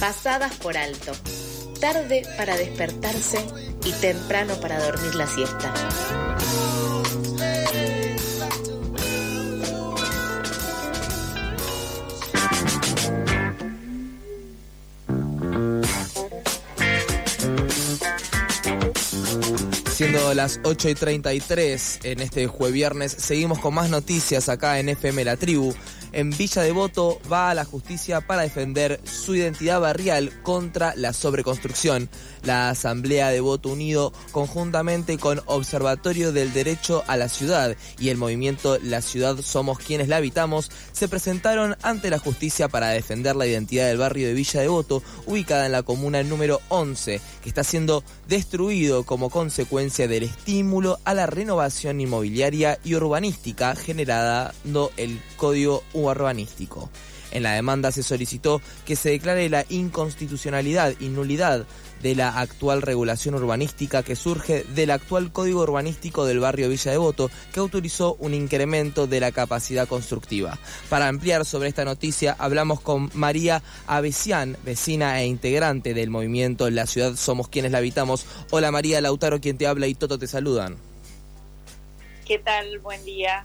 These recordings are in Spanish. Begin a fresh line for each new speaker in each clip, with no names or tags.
pasadas por alto, tarde para despertarse y temprano para dormir la siesta.
Siendo las 8 y 33 en este jueves viernes, seguimos con más noticias acá en FM La Tribu en Villa Devoto va a la justicia para defender su identidad barrial contra la sobreconstrucción. La Asamblea de Voto Unido, conjuntamente con Observatorio del Derecho a la Ciudad y el movimiento La Ciudad Somos Quienes la Habitamos, se presentaron ante la justicia para defender la identidad del barrio de Villa Devoto, ubicada en la comuna número 11, que está siendo destruido como consecuencia del estímulo a la renovación inmobiliaria y urbanística generando el Código urbanístico. En la demanda se solicitó que se declare la inconstitucionalidad y nulidad de la actual regulación urbanística que surge del actual Código Urbanístico del barrio Villa Devoto, que autorizó un incremento de la capacidad constructiva. Para ampliar sobre esta noticia, hablamos con María Avesian, vecina e integrante del movimiento La Ciudad Somos Quienes la Habitamos. Hola María Lautaro, quien te habla y Toto te saludan.
¿Qué tal? Buen día.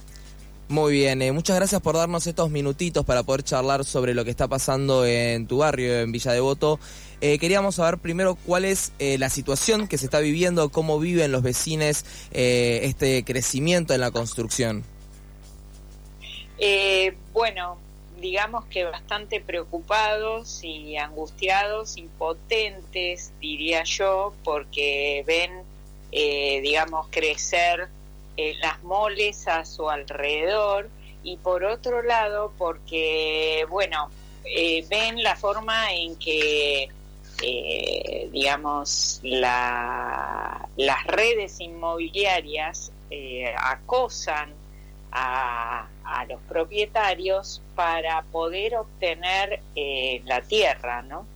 Muy bien, eh, muchas gracias por darnos estos minutitos para poder charlar sobre lo que está pasando en tu barrio, en Villa Devoto. Eh, queríamos saber primero cuál es eh, la situación que se está viviendo, cómo viven los vecinos este crecimiento en la construcción.
bueno, digamos que bastante preocupados y angustiados, impotentes, diría yo, porque ven, digamos, crecer eh, las moles a su alrededor y por otro lado porque, bueno, eh, ven la forma en que, eh, digamos, la, las redes inmobiliarias acosan a, a, los propietarios para poder obtener la tierra, ¿no?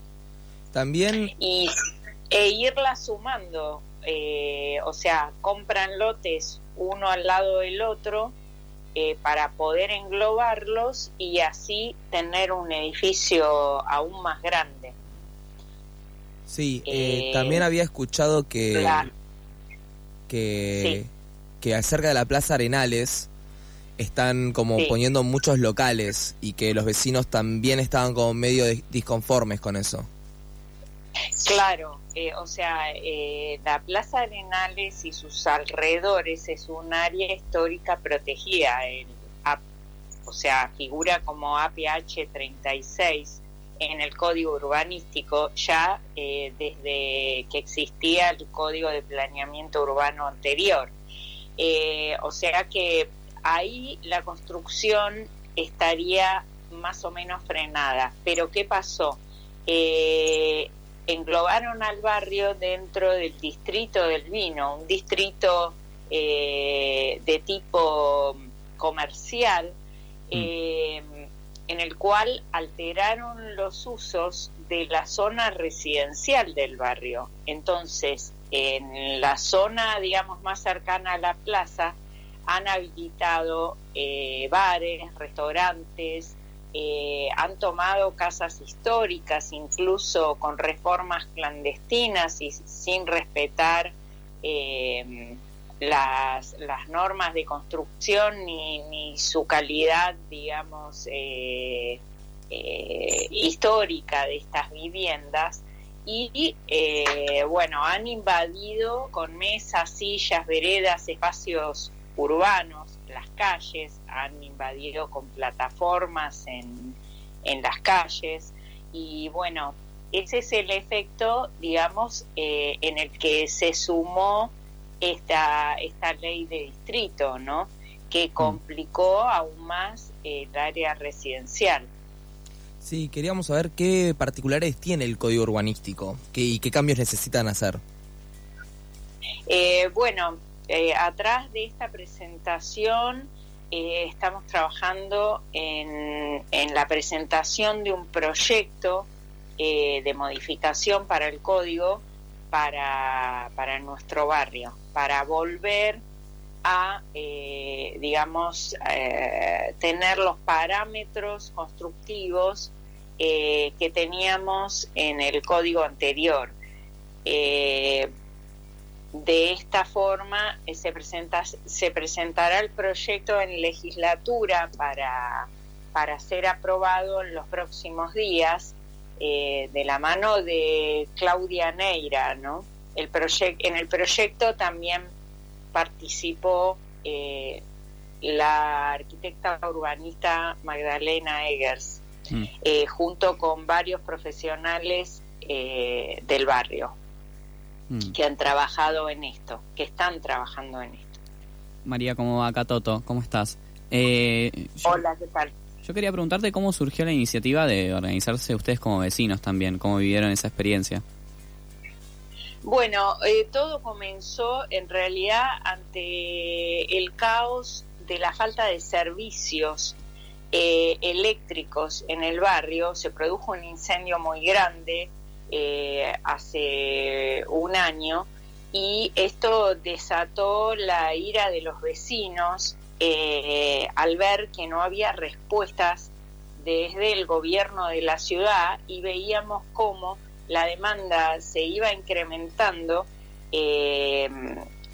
También...
Y, e irla sumando, o sea, compran lotes uno al lado del otro eh, para poder englobarlos y así tener un edificio aún más grande.
Sí, eh, también había escuchado que, que, que acerca de la Plaza Arenales están como poniendo muchos locales y que los vecinos también estaban como medio disconformes con eso.
Claro, eh, o sea, eh, la Plaza Arenales y sus alrededores es un área histórica protegida, o sea, figura como APH 36 en el Código Urbanístico ya eh, desde que existía el Código de Planeamiento Urbano anterior. o sea que ahí la construcción estaría más o menos frenada. Pero ¿qué pasó? Eh, englobaron al barrio dentro del distrito del vino, un distrito eh, de tipo comercial, mm. eh, en el cual alteraron los usos de la zona residencial del barrio. Entonces, en la zona, digamos, más cercana a la plaza, han habilitado eh, bares, restaurantes, eh, han tomado casas históricas, incluso con reformas clandestinas y sin respetar eh, las, normas de construcción ni, su calidad, digamos, eh, histórica de estas viviendas. Y bueno, han invadido con mesas, sillas, veredas, espacios urbanos las calles, han invadido con plataformas en, las calles y bueno, ese es el efecto, digamos, eh, en el que se sumó esta, esta ley de distrito, ¿no? Que mm. complicó aún más el área residencial.
Sí, queríamos saber qué particulares tiene el código urbanístico y qué cambios necesitan hacer.
Eh, bueno, eh, atrás de esta presentación eh, estamos trabajando en, la presentación de un proyecto eh, de modificación para el código para, para nuestro barrio, para volver a, digamos, tener los parámetros constructivos que teníamos en el código anterior. Eh, de esta forma se, presenta, se presentará el proyecto en legislatura para, para ser aprobado en los próximos días de la mano de Claudia Neira, ¿no? El en el proyecto también participó eh, la arquitecta urbanista Magdalena Eggers, mm. eh, junto con varios profesionales eh, del barrio mm. que han trabajado en esto, que están trabajando en esto.
María, ¿cómo va Toto? ¿Cómo estás?
Hola, ¿qué tal?
Yo quería preguntarte cómo surgió la iniciativa de organizarse ustedes como vecinos también, cómo vivieron esa experiencia.
Bueno, eh, todo comenzó en realidad ante el caos de la falta de servicios eh, eléctricos en el barrio. Se produjo un incendio muy grande eh, hace un año y esto desató la ira de los vecinos al ver que no había respuestas desde el gobierno de la ciudad y veíamos cómo la demanda se iba incrementando eh,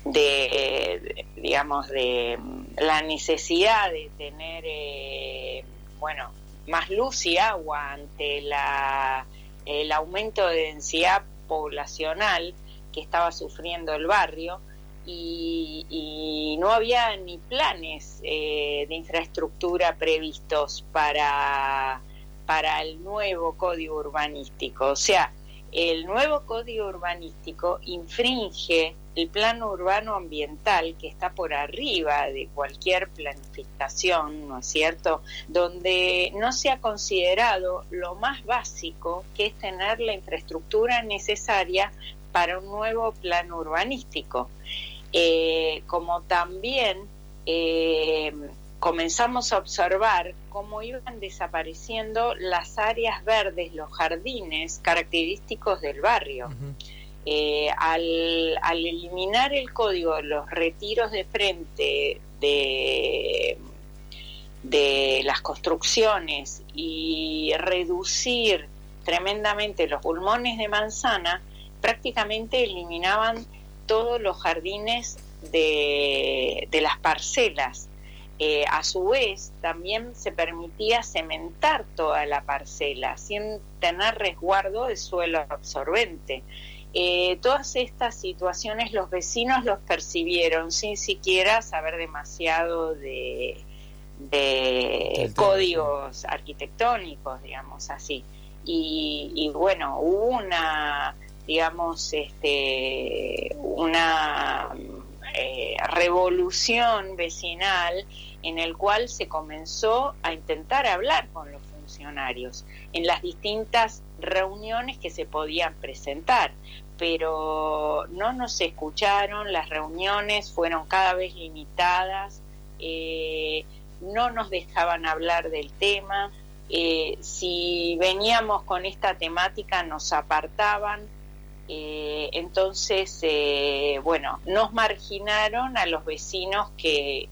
de, digamos, de la necesidad de tener, eh, bueno, más luz y agua ante la, el aumento de densidad poblacional que estaba sufriendo el barrio y, no había ni planes eh, de infraestructura previstos para, para el nuevo código urbanístico. O sea, el nuevo código urbanístico infringe el plano urbano ambiental que está por arriba de cualquier planificación, ¿no es cierto? Donde no se ha considerado lo más básico que es tener la infraestructura necesaria para un nuevo plano urbanístico. Eh, como también eh, comenzamos a observar cómo iban desapareciendo las áreas verdes, los jardines característicos del barrio. Eh, al, eliminar el código, los retiros de frente de, de las construcciones y reducir tremendamente los pulmones de manzana, prácticamente eliminaban todos los jardines de, de las parcelas eh, a su vez, también se permitía cementar toda la parcela sin tener resguardo de suelo absorbente. Eh, todas estas situaciones los vecinos los percibieron sin siquiera saber demasiado de, códigos arquitectónicos, digamos así. Y, bueno, hubo una, digamos, este, una eh, revolución vecinal en el cual se comenzó a intentar hablar con los funcionarios en las distintas reuniones que se podían presentar, pero no nos escucharon, las reuniones fueron cada vez limitadas, eh, no nos dejaban hablar del tema, eh, si veníamos con esta temática nos apartaban, eh, entonces, eh, bueno, nos marginaron a los vecinos que,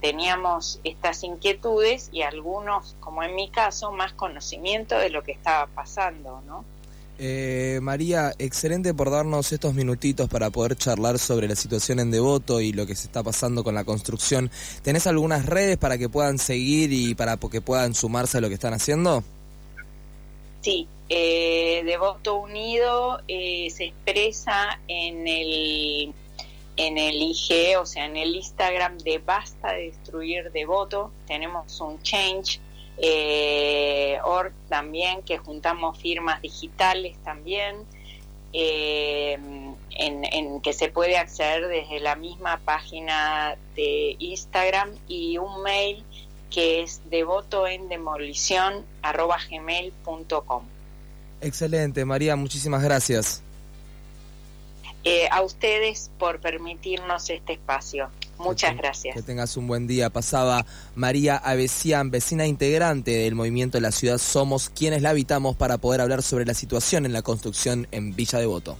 teníamos estas inquietudes y algunos, como en mi caso, más conocimiento de lo que estaba pasando, ¿no?
Eh, María, excelente por darnos estos minutitos para poder charlar sobre la situación en Devoto y lo que se está pasando con la construcción. ¿Tenés algunas redes para que puedan seguir y para que puedan sumarse a lo que están haciendo?
Sí, eh, Devoto Unido eh, se expresa en el en el IG, o sea, en el Instagram de Basta de Destruir Devoto. Tenemos un Change eh, org también, que juntamos firmas digitales también, eh, en, en, que se puede acceder desde la misma página de Instagram y un mail que es devotoendemolición.com.
Excelente, María, muchísimas gracias.
Eh, a ustedes por permitirnos este espacio. Muchas gracias.
Que tengas un buen día. Pasaba María Avesian, vecina integrante del movimiento de la ciudad Somos quienes la habitamos para poder hablar sobre la situación en la construcción en Villa Devoto.